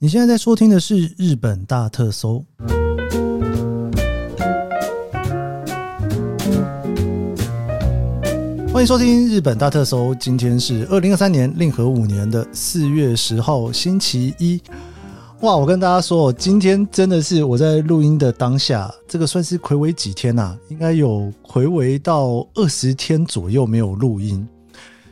你现在在收听的是日本大特搜，欢迎收听日本大特搜。今天是二零二三年令和五年的四月十号，星期一。哇，我跟大家说，今天真的是我在录音的当下，这个算是睽违几天呐？应该有睽违到二十天左右没有录音。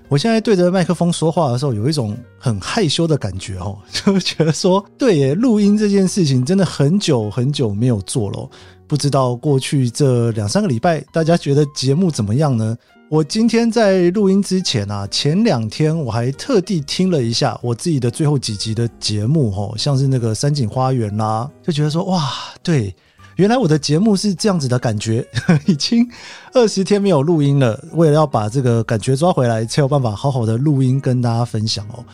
我现在对着麦克风说话的时候，有一种很害羞的感觉哦，就觉得说，对耶，录音这件事情真的很久很久没有做了。不知道过去这两三个礼拜，大家觉得节目怎么样呢？我今天在录音之前啊，前两天我还特地听了一下我自己的最后几集的节目，哦，像是那个山景花园啦，就觉得说，哇，对。原来我的节目是这样子的感觉，已经二十天没有录音了。为了要把这个感觉抓回来，才有办法好好的录音跟大家分享哦。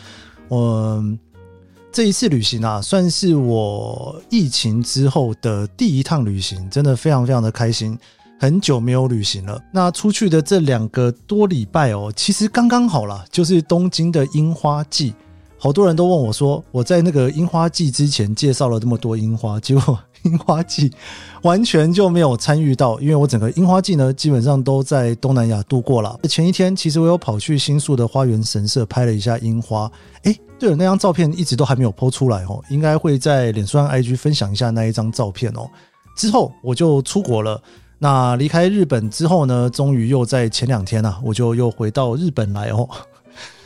我这一次旅行啊，算是我疫情之后的第一趟旅行，真的非常非常的开心。很久没有旅行了，那出去的这两个多礼拜哦，其实刚刚好啦，就是东京的樱花季。好多人都问我说，我在那个樱花季之前介绍了这么多樱花，结果。樱花季完全就没有参与到，因为我整个樱花季呢，基本上都在东南亚度过了。前一天其实我有跑去新宿的花园神社拍了一下樱花。诶，对了，那张照片一直都还没有 PO 出来哦，应该会在脸书上 IG 分享一下那一张照片哦。之后我就出国了。那离开日本之后呢，终于又在前两天啊，我就又回到日本来哦。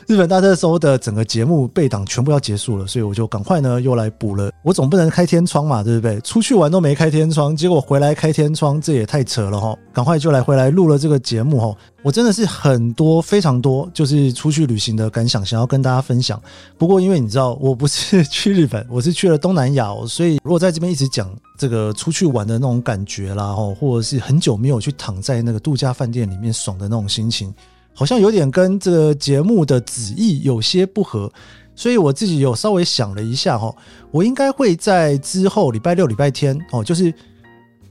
日本大特搜的整个节目备档全部要结束了，所以我就赶快呢又来补了。我总不能开天窗嘛，对不对？出去玩都没开天窗，结果回来开天窗，这也太扯了哈！赶快就来回来录了这个节目哈。我真的是很多非常多，就是出去旅行的感想，想要跟大家分享。不过因为你知道，我不是去日本，我是去了东南亚，所以如果在这边一直讲这个出去玩的那种感觉啦，哈，或者是很久没有去躺在那个度假饭店里面爽的那种心情。好像有点跟这个节目的旨意有些不合，所以我自己有稍微想了一下哈，我应该会在之后礼拜六、礼拜天哦，就是因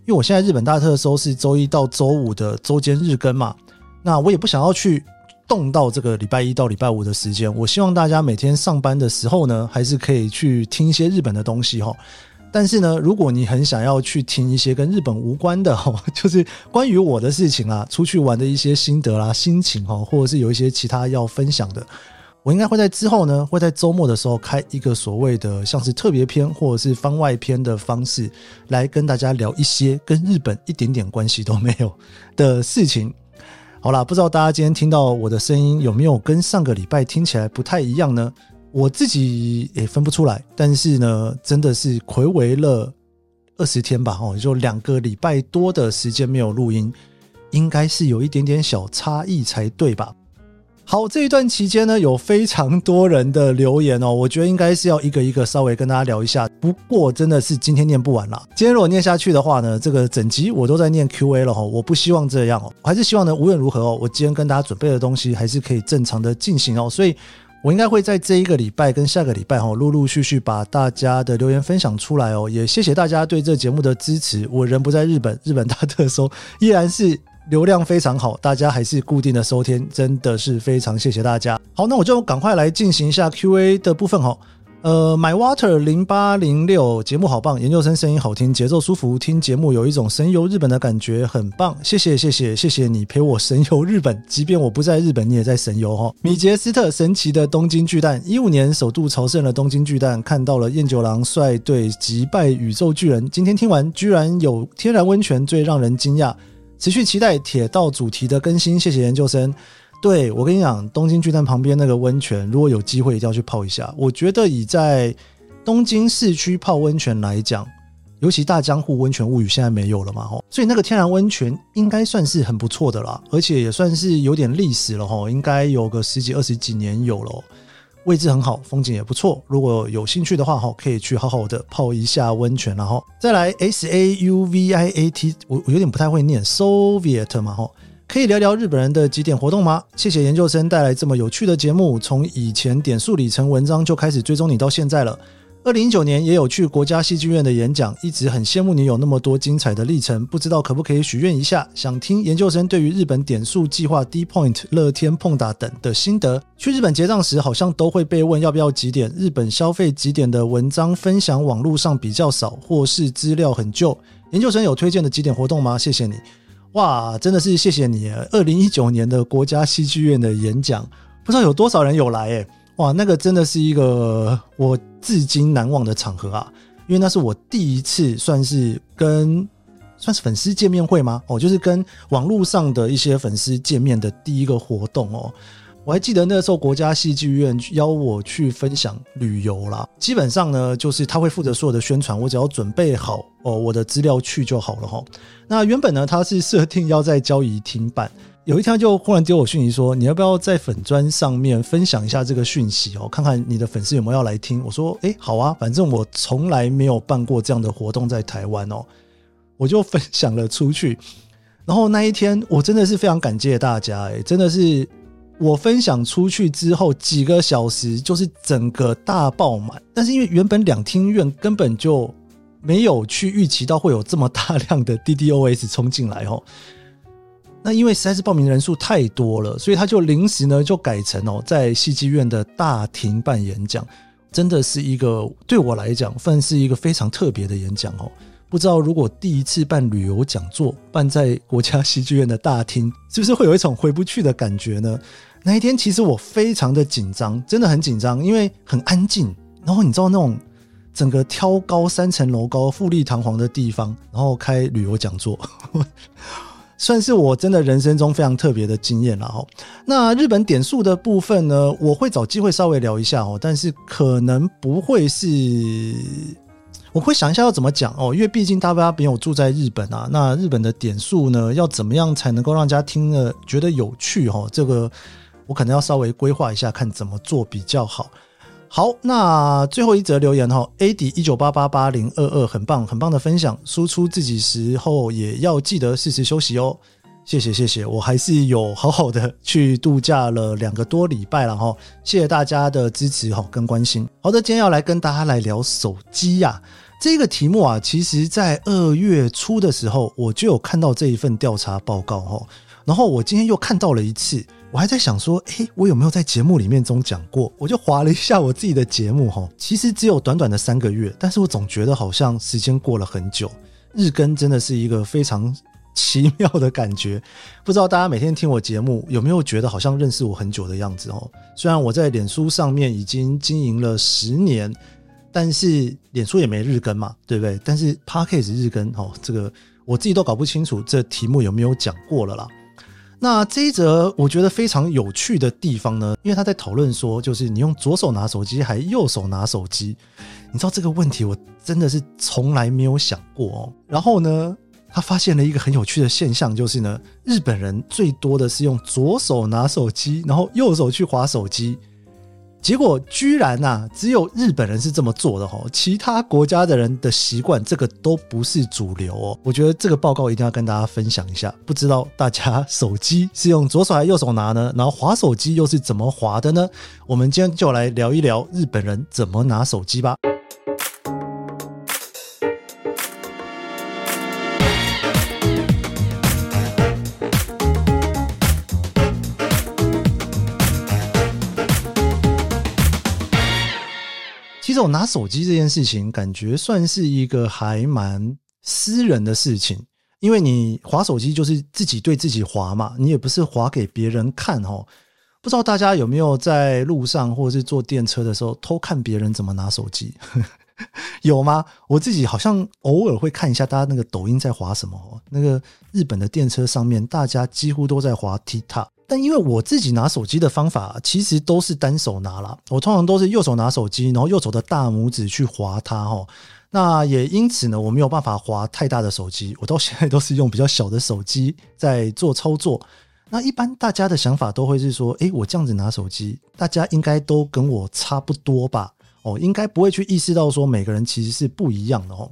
为我现在日本大特搜是周一到周五的周间日更嘛，那我也不想要去动到这个礼拜一到礼拜五的时间，我希望大家每天上班的时候呢，还是可以去听一些日本的东西哈。但是呢，如果你很想要去听一些跟日本无关的，就是关于我的事情啊，出去玩的一些心得啦、心情哈，或者是有一些其他要分享的，我应该会在之后呢，会在周末的时候开一个所谓的像是特别篇或者是番外篇的方式，来跟大家聊一些跟日本一点点关系都没有的事情。好啦，不知道大家今天听到我的声音有没有跟上个礼拜听起来不太一样呢？我自己也分不出来，但是呢，真的是回违了二十天吧，哦，就两个礼拜多的时间没有录音，应该是有一点点小差异才对吧？好，这一段期间呢，有非常多人的留言哦，我觉得应该是要一个一个稍微跟大家聊一下。不过真的是今天念不完了，今天如果念下去的话呢，这个整集我都在念 Q&A 了哈，我不希望这样哦，我还是希望呢，无论如何哦，我今天跟大家准备的东西还是可以正常的进行哦，所以。我应该会在这一个礼拜跟下个礼拜哈，陆陆续续把大家的留言分享出来哦。也谢谢大家对这节目的支持。我人不在日本，日本大特搜依然是流量非常好，大家还是固定的收听，真的是非常谢谢大家。好，那我就赶快来进行一下 Q&A 的部分哈。呃，My Water 零八零六节目好棒，研究生声音好听，节奏舒服，听节目有一种神游日本的感觉，很棒。谢谢谢谢谢谢你陪我神游日本，即便我不在日本，你也在神游哈。米杰斯特神奇的东京巨蛋，一五年首度朝圣了东京巨蛋，看到了彦九郎率队击败宇宙巨人。今天听完，居然有天然温泉，最让人惊讶。持续期待铁道主题的更新，谢谢研究生。对，我跟你讲，东京巨蛋旁边那个温泉，如果有机会一定要去泡一下。我觉得以在东京市区泡温泉来讲，尤其大江户温泉物语现在没有了嘛，吼，所以那个天然温泉应该算是很不错的啦，而且也算是有点历史了，吼，应该有个十几二十几年有了，位置很好，风景也不错。如果有兴趣的话，吼，可以去好好的泡一下温泉，然后再来 S A U V I A T，我我有点不太会念 Soviet 嘛，吼。可以聊聊日本人的几点活动吗？谢谢研究生带来这么有趣的节目，从以前点数里程文章就开始追踪你到现在了。二零一九年也有去国家戏剧院的演讲，一直很羡慕你有那么多精彩的历程，不知道可不可以许愿一下，想听研究生对于日本点数计划、D Point、乐天、碰打等的心得。去日本结账时，好像都会被问要不要几点。日本消费几点的文章分享网络上比较少，或是资料很旧。研究生有推荐的几点活动吗？谢谢你。哇，真的是谢谢你！二零一九年的国家戏剧院的演讲，不知道有多少人有来诶。哇，那个真的是一个我至今难忘的场合啊！因为那是我第一次算是跟算是粉丝见面会吗？哦，就是跟网络上的一些粉丝见面的第一个活动哦。我还记得那时候国家戏剧院邀我去分享旅游啦，基本上呢，就是他会负责所有的宣传，我只要准备好哦我的资料去就好了哈。那原本呢，他是设定要在交谊厅办。有一天就忽然丢我讯息说，你要不要在粉砖上面分享一下这个讯息哦，看看你的粉丝有没有要来听。我说，诶，好啊，反正我从来没有办过这样的活动在台湾哦，我就分享了出去。然后那一天我真的是非常感谢大家，诶，真的是我分享出去之后几个小时就是整个大爆满。但是因为原本两厅院根本就没有去预期到会有这么大量的 DDoS 冲进来哦。那因为实在是报名人数太多了，所以他就临时呢就改成哦，在戏剧院的大厅办演讲，真的是一个对我来讲算是一个非常特别的演讲哦。不知道如果第一次办旅游讲座办在国家戏剧院的大厅，是不是会有一种回不去的感觉呢？那一天其实我非常的紧张，真的很紧张，因为很安静，然后你知道那种整个挑高三层楼高、富丽堂皇的地方，然后开旅游讲座。算是我真的人生中非常特别的经验了哈。那日本点数的部分呢，我会找机会稍微聊一下哦，但是可能不会是，我会想一下要怎么讲哦，因为毕竟大家没有住在日本啊。那日本的点数呢，要怎么样才能够让大家听了觉得有趣哈？这个我可能要稍微规划一下，看怎么做比较好。好，那最后一则留言哈，A D 一九八八八零二二，很棒，很棒的分享。输出自己时候也要记得适时休息哦。谢谢，谢谢，我还是有好好的去度假了两个多礼拜了哈。谢谢大家的支持哈跟关心。好的，今天要来跟大家来聊手机呀，这个题目啊，其实在二月初的时候我就有看到这一份调查报告哈，然后我今天又看到了一次。我还在想说，诶，我有没有在节目里面中讲过？我就划了一下我自己的节目，哈，其实只有短短的三个月，但是我总觉得好像时间过了很久。日更真的是一个非常奇妙的感觉，不知道大家每天听我节目有没有觉得好像认识我很久的样子？哦，虽然我在脸书上面已经经营了十年，但是脸书也没日更嘛，对不对？但是 Podcast 日更，哦，这个我自己都搞不清楚这题目有没有讲过了啦。那这一则我觉得非常有趣的地方呢，因为他在讨论说，就是你用左手拿手机还右手拿手机，你知道这个问题我真的是从来没有想过哦。然后呢，他发现了一个很有趣的现象，就是呢，日本人最多的是用左手拿手机，然后右手去滑手机。结果居然呐、啊，只有日本人是这么做的哦，其他国家的人的习惯这个都不是主流哦。我觉得这个报告一定要跟大家分享一下。不知道大家手机是用左手还是右手拿呢？然后滑手机又是怎么滑的呢？我们今天就来聊一聊日本人怎么拿手机吧。这种拿手机这件事情，感觉算是一个还蛮私人的事情，因为你滑手机就是自己对自己滑嘛，你也不是滑给别人看哦。不知道大家有没有在路上或者是坐电车的时候偷看别人怎么拿手机？有吗？我自己好像偶尔会看一下大家那个抖音在滑什么哦。那个日本的电车上面，大家几乎都在滑 TikTok。但因为我自己拿手机的方法其实都是单手拿啦，我通常都是右手拿手机，然后右手的大拇指去划它齁。那也因此呢，我没有办法划太大的手机，我到现在都是用比较小的手机在做操作。那一般大家的想法都会是说，诶，我这样子拿手机，大家应该都跟我差不多吧？哦，应该不会去意识到说每个人其实是不一样的哦。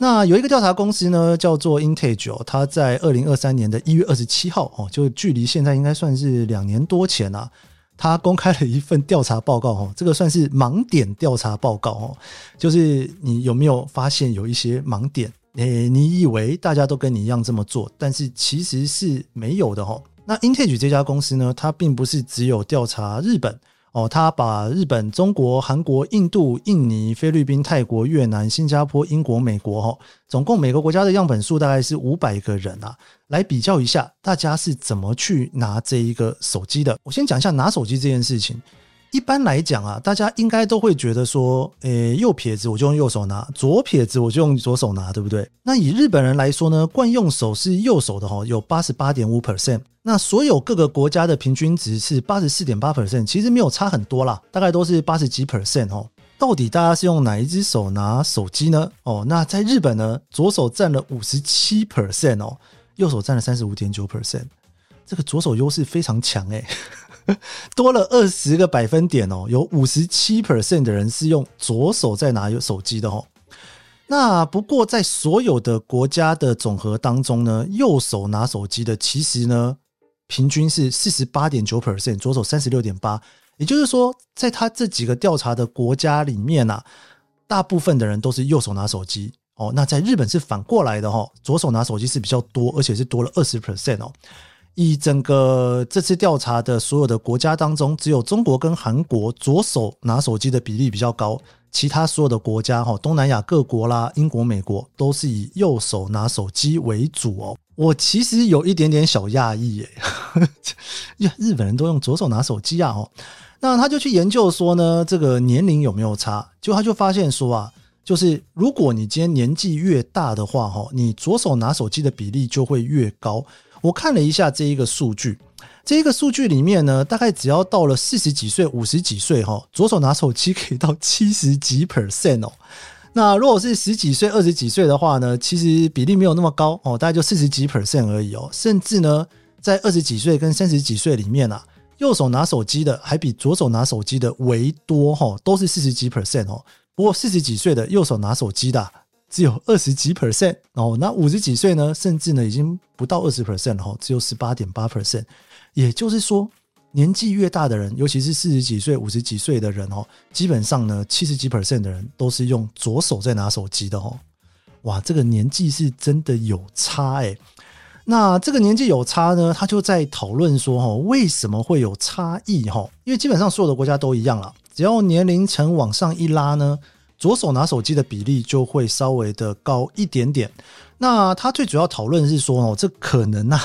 那有一个调查公司呢，叫做 Intage，它在二零二三年的一月二十七号，哦，就距离现在应该算是两年多前啊。他公开了一份调查报告哦，这个算是盲点调查报告哦，就是你有没有发现有一些盲点？诶，你以为大家都跟你一样这么做，但是其实是没有的哦。那 Intage 这家公司呢，它并不是只有调查日本。哦，他把日本、中国、韩国、印度、印尼、菲律宾、泰国、越南、新加坡、英国、美国，哦，总共每个国家的样本数大概是五百个人啊，来比较一下大家是怎么去拿这一个手机的。我先讲一下拿手机这件事情。一般来讲啊，大家应该都会觉得说，诶，右撇子我就用右手拿，左撇子我就用左手拿，对不对？那以日本人来说呢，惯用手是右手的哈，有八十八点五 percent。那所有各个国家的平均值是八十四点八 percent，其实没有差很多啦，大概都是八十几 percent 哦。到底大家是用哪一只手拿手机呢？哦，那在日本呢，左手占了五十七 percent 哦，右手占了三十五点九 percent，这个左手优势非常强诶。多了二十个百分点哦，有五十七 percent 的人是用左手在拿有手机的哦。那不过在所有的国家的总和当中呢，右手拿手机的其实呢，平均是四十八点九 percent，左手三十六点八。也就是说，在他这几个调查的国家里面啊，大部分的人都是右手拿手机哦。那在日本是反过来的哈，左手拿手机是比较多，而且是多了二十 percent 哦。以整个这次调查的所有的国家当中，只有中国跟韩国左手拿手机的比例比较高，其他所有的国家哈，东南亚各国啦，英国、美国都是以右手拿手机为主哦。我其实有一点点小讶异耶，日本人都用左手拿手机啊哦。那他就去研究说呢，这个年龄有没有差？就他就发现说啊，就是如果你今天年纪越大的话哈，你左手拿手机的比例就会越高。我看了一下这一个数据，这一个数据里面呢，大概只要到了四十几岁、五十几岁哈，左手拿手机可以到七十几 percent 哦。那如果是十几岁、二十几岁的话呢，其实比例没有那么高哦，大概就四十几 percent 而已哦。甚至呢，在二十几岁跟三十几岁里面啊，右手拿手机的还比左手拿手机的为多哈，都是四十几 percent 哦。不过四十几岁的右手拿手机的。只有二十几 percent 哦，那五十几岁呢，甚至呢已经不到二十 percent 了，只有十八点八 percent。也就是说，年纪越大的人，尤其是四十几岁、五十几岁的人哦，基本上呢，七十几 percent 的人都是用左手在拿手机的哦。哇，这个年纪是真的有差诶。那这个年纪有差呢，他就在讨论说哈，为什么会有差异哈？因为基本上所有的国家都一样了，只要年龄层往上一拉呢。左手拿手机的比例就会稍微的高一点点。那他最主要讨论是说哦，这可能啊，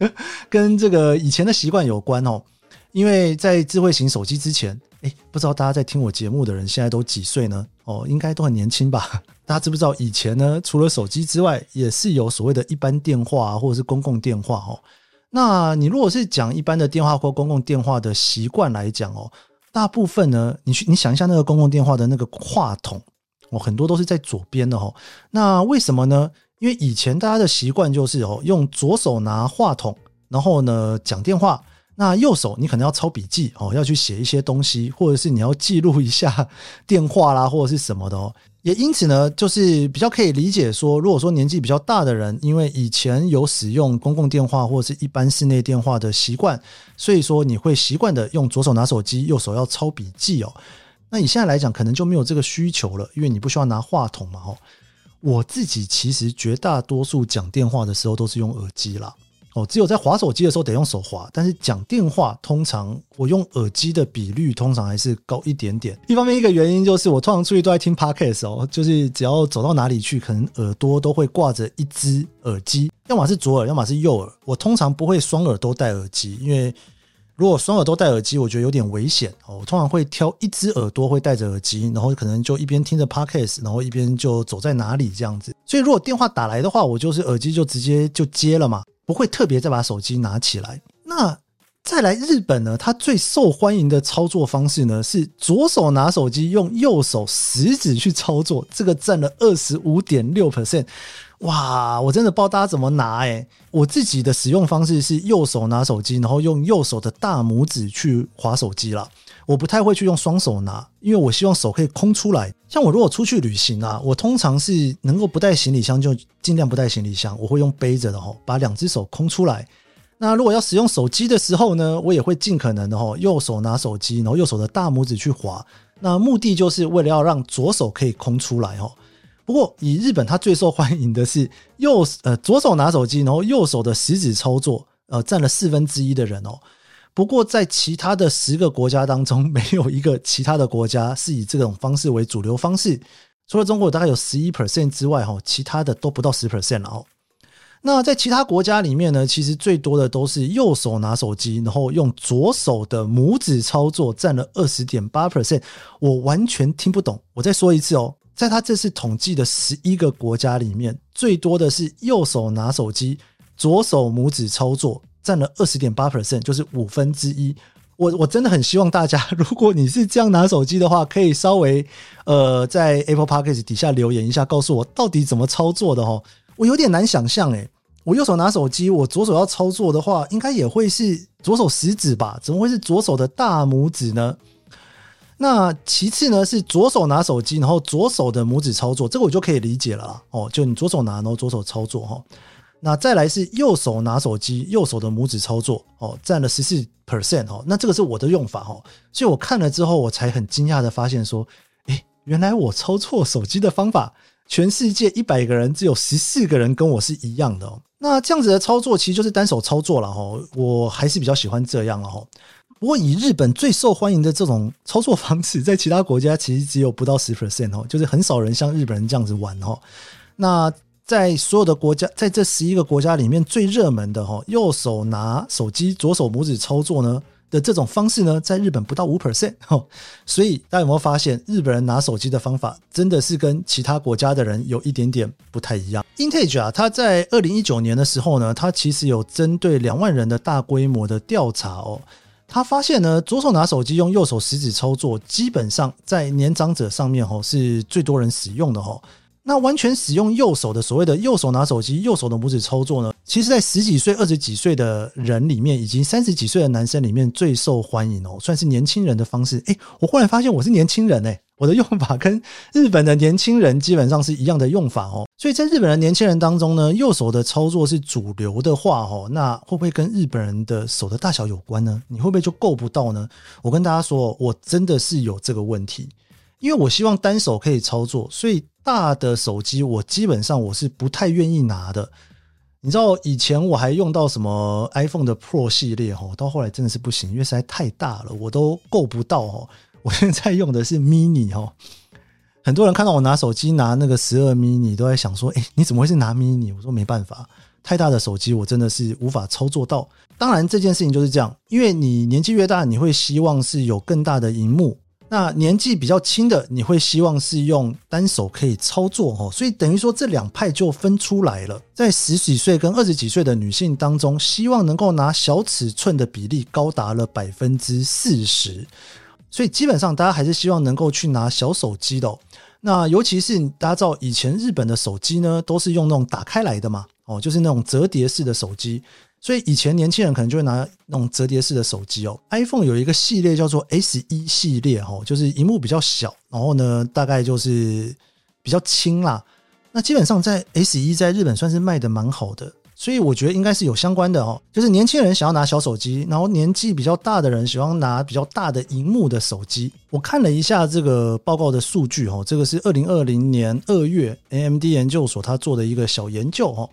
跟这个以前的习惯有关哦。因为在智慧型手机之前，诶，不知道大家在听我节目的人现在都几岁呢？哦，应该都很年轻吧？大家知不知道以前呢，除了手机之外，也是有所谓的一般电话，或者是公共电话哦。那你如果是讲一般的电话或公共电话的习惯来讲哦。大部分呢，你去你想一下那个公共电话的那个话筒哦，很多都是在左边的哦。那为什么呢？因为以前大家的习惯就是哦，用左手拿话筒，然后呢讲电话。那右手你可能要抄笔记哦，要去写一些东西，或者是你要记录一下电话啦，或者是什么的哦。也因此呢，就是比较可以理解说，如果说年纪比较大的人，因为以前有使用公共电话或者是一般室内电话的习惯，所以说你会习惯的用左手拿手机，右手要抄笔记哦。那你现在来讲，可能就没有这个需求了，因为你不需要拿话筒嘛。哦，我自己其实绝大多数讲电话的时候都是用耳机啦。哦，只有在滑手机的时候得用手滑，但是讲电话通常我用耳机的比率通常还是高一点点。一方面一个原因就是我通常出去都在听 Podcast 哦，就是只要走到哪里去，可能耳朵都会挂着一只耳机，要么是左耳，要么是右耳。我通常不会双耳都戴耳机，因为如果双耳都戴耳机，我觉得有点危险哦。我通常会挑一只耳朵会戴着耳机，然后可能就一边听着 Podcast，然后一边就走在哪里这样子。所以如果电话打来的话，我就是耳机就直接就接了嘛。不会特别再把手机拿起来。那再来日本呢？它最受欢迎的操作方式呢，是左手拿手机，用右手食指去操作，这个占了二十五点六 percent。哇，我真的不知道大家怎么拿诶。我自己的使用方式是右手拿手机，然后用右手的大拇指去划手机啦。我不太会去用双手拿，因为我希望手可以空出来。像我如果出去旅行啊，我通常是能够不带行李箱就尽量不带行李箱，我会用背着的吼，把两只手空出来，那如果要使用手机的时候呢，我也会尽可能的吼，右手拿手机，然后右手的大拇指去滑。那目的就是为了要让左手可以空出来哈。不过以日本，它最受欢迎的是右呃左手拿手机，然后右手的食指操作，呃占了四分之一的人哦。不过在其他的十个国家当中，没有一个其他的国家是以这种方式为主流方式。除了中国大概有十一 percent 之外，哈，其他的都不到十 percent 了哦。那在其他国家里面呢，其实最多的都是右手拿手机，然后用左手的拇指操作，占了二十点八 percent。我完全听不懂，我再说一次哦，在他这次统计的十一个国家里面，最多的是右手拿手机，左手拇指操作，占了二十点八 percent，就是五分之一。我我真的很希望大家，如果你是这样拿手机的话，可以稍微呃在 Apple Podcast 底下留言一下，告诉我到底怎么操作的哦。我有点难想象诶，我右手拿手机，我左手要操作的话，应该也会是左手食指吧？怎么会是左手的大拇指呢？那其次呢是左手拿手机，然后左手的拇指操作，这个我就可以理解了哦。就你左手拿，然后左手操作哈。那再来是右手拿手机，右手的拇指操作哦，占了十四 percent 哦。那这个是我的用法哦，所以我看了之后，我才很惊讶的发现说，诶，原来我操作手机的方法，全世界一百个人只有十四个人跟我是一样的哦。那这样子的操作其实就是单手操作了哈，我还是比较喜欢这样哦。不过以日本最受欢迎的这种操作方式，在其他国家其实只有不到十 percent 哦，就是很少人像日本人这样子玩哦。那在所有的国家，在这十一个国家里面最热门的哈，右手拿手机，左手拇指操作呢的这种方式呢，在日本不到五 percent 哈，所以大家有没有发现，日本人拿手机的方法真的是跟其他国家的人有一点点不太一样？Intage 啊，他在二零一九年的时候呢，他其实有针对两万人的大规模的调查哦，他发现呢，左手拿手机用右手食指操作，基本上在年长者上面哦是最多人使用的哈。那完全使用右手的所谓的右手拿手机，右手的拇指操作呢？其实，在十几岁、二十几岁的人里面，以及三十几岁的男生里面最受欢迎哦，算是年轻人的方式。诶，我忽然发现我是年轻人诶，我的用法跟日本的年轻人基本上是一样的用法哦。所以在日本的年轻人当中呢，右手的操作是主流的话哦，那会不会跟日本人的手的大小有关呢？你会不会就够不到呢？我跟大家说，我真的是有这个问题。因为我希望单手可以操作，所以大的手机我基本上我是不太愿意拿的。你知道以前我还用到什么 iPhone 的 Pro 系列哈，到后来真的是不行，因为实在太大了，我都够不到哦。我现在用的是 Mini 哈，很多人看到我拿手机拿那个十二 Mini 都在想说，诶，你怎么会是拿 Mini？我说没办法，太大的手机我真的是无法操作到。当然这件事情就是这样，因为你年纪越大，你会希望是有更大的荧幕。那年纪比较轻的，你会希望是用单手可以操作哦，所以等于说这两派就分出来了。在十几岁跟二十几岁的女性当中，希望能够拿小尺寸的比例高达了百分之四十，所以基本上大家还是希望能够去拿小手机的。那尤其是大家知道以前日本的手机呢，都是用那种打开来的嘛，哦，就是那种折叠式的手机。所以以前年轻人可能就会拿那种折叠式的手机哦。iPhone 有一个系列叫做 S 一系列哦，就是荧幕比较小，然后呢大概就是比较轻啦。那基本上在 S 一在日本算是卖的蛮好的，所以我觉得应该是有相关的哦。就是年轻人想要拿小手机，然后年纪比较大的人喜欢拿比较大的荧幕的手机。我看了一下这个报告的数据哦，这个是二零二零年二月 AMD 研究所他做的一个小研究哦。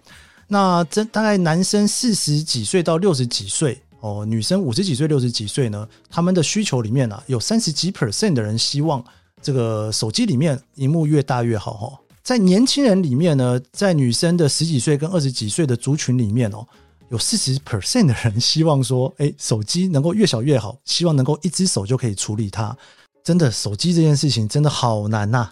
那这大概男生四十几岁到六十几岁哦，女生五十几岁六十几岁呢，他们的需求里面呢、啊，有三十几 percent 的人希望这个手机里面荧幕越大越好哈。在年轻人里面呢，在女生的十几岁跟二十几岁的族群里面哦，有四十 percent 的人希望说，哎，手机能够越小越好，希望能够一只手就可以处理它。真的，手机这件事情真的好难呐！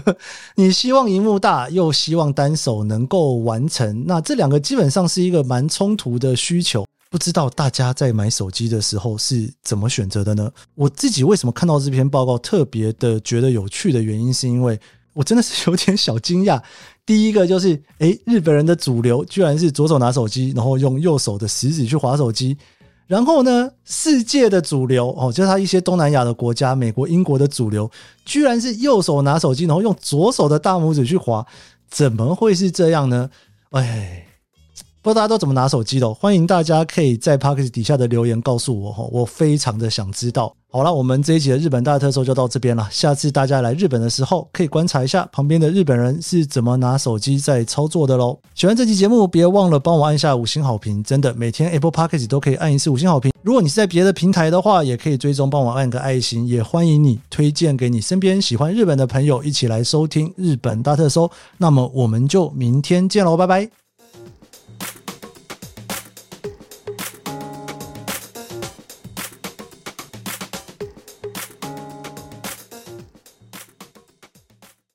你希望荧幕大，又希望单手能够完成，那这两个基本上是一个蛮冲突的需求。不知道大家在买手机的时候是怎么选择的呢？我自己为什么看到这篇报告特别的觉得有趣的原因，是因为我真的是有点小惊讶。第一个就是，诶，日本人的主流居然是左手拿手机，然后用右手的食指去划手机。然后呢，世界的主流哦，就是他一些东南亚的国家，美国、英国的主流，居然是右手拿手机，然后用左手的大拇指去划，怎么会是这样呢？哎，不知道大家都怎么拿手机的？欢迎大家可以在 Podcast 底下的留言告诉我哈，我非常的想知道。好了，我们这一集的日本大特搜就到这边了。下次大家来日本的时候，可以观察一下旁边的日本人是怎么拿手机在操作的喽。喜欢这期节目，别忘了帮我按下五星好评。真的，每天 Apple Podcast 都可以按一次五星好评。如果你是在别的平台的话，也可以追踪帮我按个爱心。也欢迎你推荐给你身边喜欢日本的朋友，一起来收听日本大特搜。那么我们就明天见喽，拜拜。